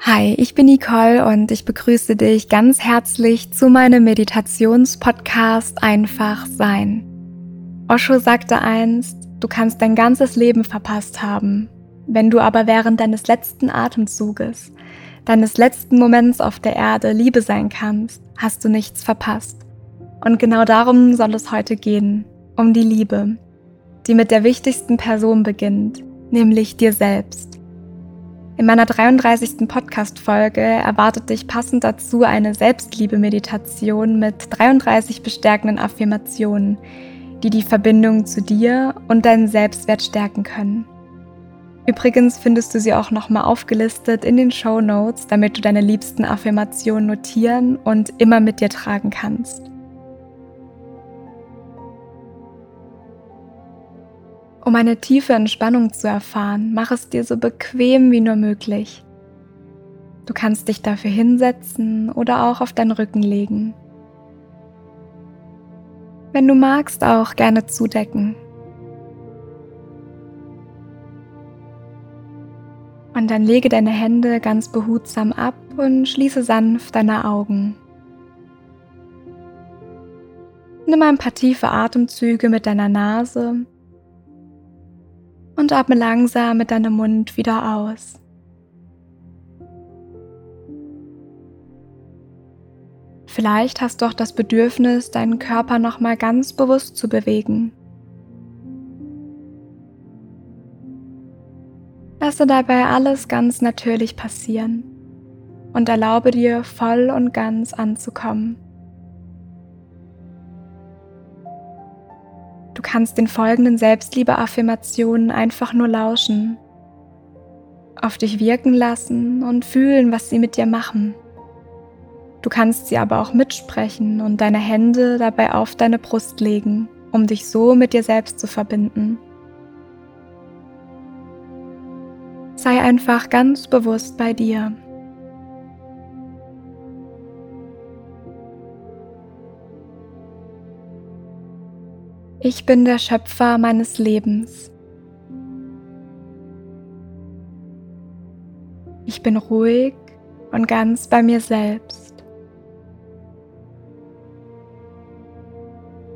Hi, ich bin Nicole und ich begrüße dich ganz herzlich zu meinem Meditationspodcast Einfach Sein. Osho sagte einst, du kannst dein ganzes Leben verpasst haben, wenn du aber während deines letzten Atemzuges, deines letzten Moments auf der Erde Liebe sein kannst, hast du nichts verpasst. Und genau darum soll es heute gehen, um die Liebe, die mit der wichtigsten Person beginnt, nämlich dir selbst. In meiner 33. Podcast-Folge erwartet dich passend dazu eine Selbstliebe-Meditation mit 33 bestärkenden Affirmationen, die die Verbindung zu dir und deinen Selbstwert stärken können. Übrigens findest du sie auch nochmal aufgelistet in den Show Notes, damit du deine liebsten Affirmationen notieren und immer mit dir tragen kannst. Um eine tiefe Entspannung zu erfahren, mach es dir so bequem wie nur möglich. Du kannst dich dafür hinsetzen oder auch auf deinen Rücken legen. Wenn du magst, auch gerne zudecken. Und dann lege deine Hände ganz behutsam ab und schließe sanft deine Augen. Nimm ein paar tiefe Atemzüge mit deiner Nase und atme langsam mit deinem Mund wieder aus. Vielleicht hast du auch das Bedürfnis, deinen Körper nochmal ganz bewusst zu bewegen. Lasse dabei alles ganz natürlich passieren und erlaube dir voll und ganz anzukommen. Du kannst den folgenden Selbstliebe-Affirmationen einfach nur lauschen, auf dich wirken lassen und fühlen, was sie mit dir machen. Du kannst sie aber auch mitsprechen und deine Hände dabei auf deine Brust legen, um dich so mit dir selbst zu verbinden. Sei einfach ganz bewusst bei dir. Ich bin der Schöpfer meines Lebens. Ich bin ruhig und ganz bei mir selbst.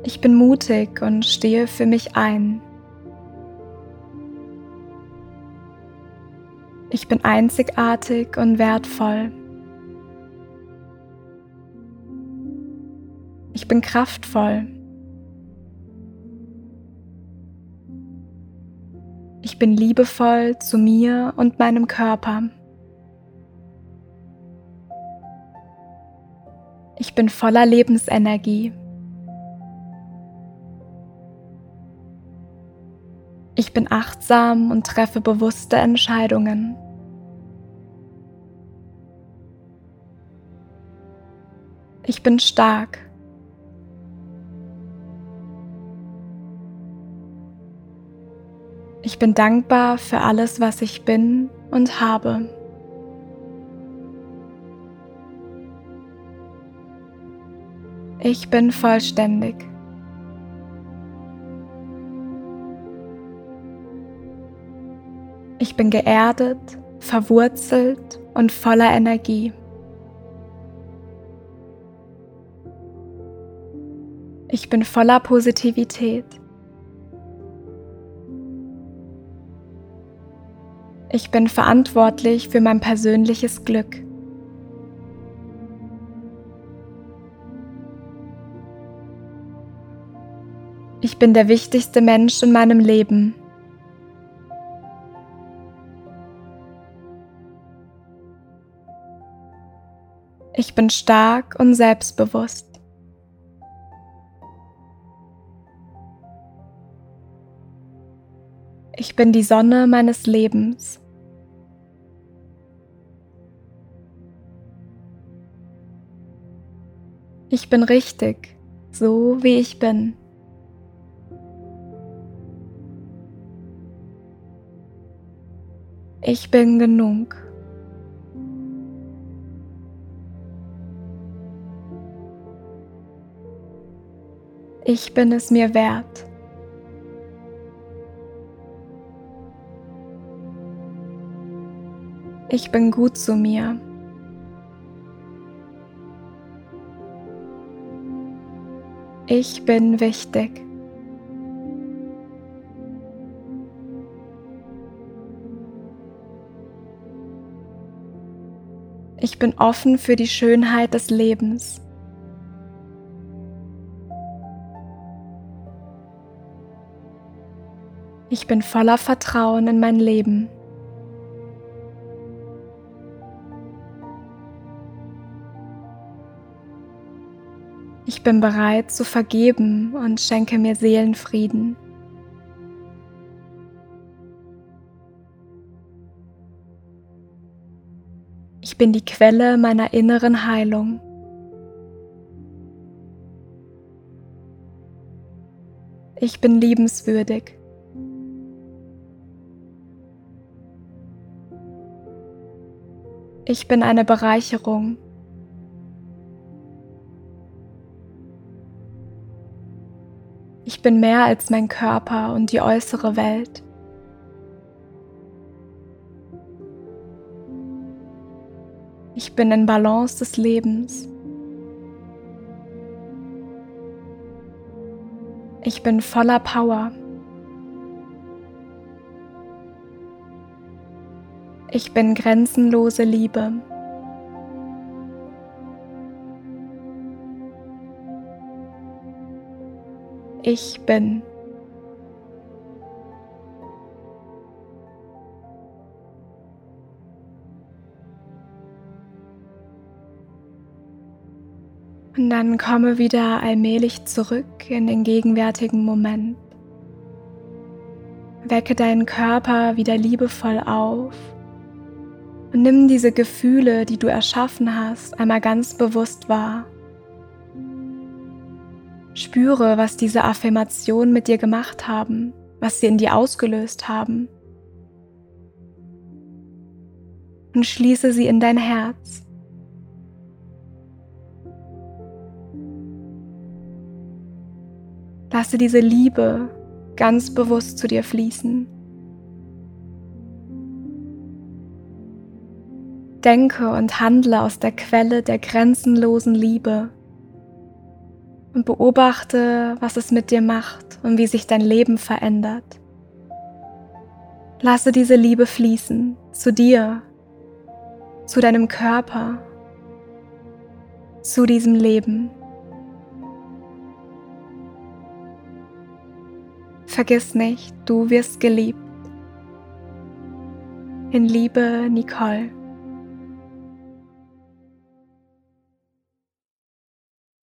Ich bin mutig und stehe für mich ein. Ich bin einzigartig und wertvoll. Ich bin kraftvoll. Ich bin liebevoll zu mir und meinem Körper. Ich bin voller Lebensenergie. Ich bin achtsam und treffe bewusste Entscheidungen. Ich bin stark. Ich bin dankbar für alles, was ich bin und habe. Ich bin vollständig. Ich bin geerdet, verwurzelt und voller Energie. Ich bin voller Positivität. Ich bin verantwortlich für mein persönliches Glück. Ich bin der wichtigste Mensch in meinem Leben. Ich bin stark und selbstbewusst. Ich bin die Sonne meines Lebens. Ich bin richtig, so wie ich bin. Ich bin genug. Ich bin es mir wert. Ich bin gut zu mir. Ich bin wichtig. Ich bin offen für die Schönheit des Lebens. Ich bin voller Vertrauen in mein Leben. Ich bin bereit zu vergeben und schenke mir Seelenfrieden. Ich bin die Quelle meiner inneren Heilung. Ich bin liebenswürdig. Ich bin eine Bereicherung. Ich bin mehr als mein Körper und die äußere Welt. Ich bin in Balance des Lebens. Ich bin voller Power. Ich bin grenzenlose Liebe. Ich bin. Und dann komme wieder allmählich zurück in den gegenwärtigen Moment. Wecke deinen Körper wieder liebevoll auf und nimm diese Gefühle, die du erschaffen hast, einmal ganz bewusst wahr. Spüre, was diese Affirmationen mit dir gemacht haben, was sie in dir ausgelöst haben. Und schließe sie in dein Herz. Lasse diese Liebe ganz bewusst zu dir fließen. Denke und handle aus der Quelle der grenzenlosen Liebe und beobachte, was es mit dir macht und wie sich dein Leben verändert. Lasse diese Liebe fließen zu dir, zu deinem Körper, zu diesem Leben. Vergiss nicht, du wirst geliebt. In Liebe, Nicole.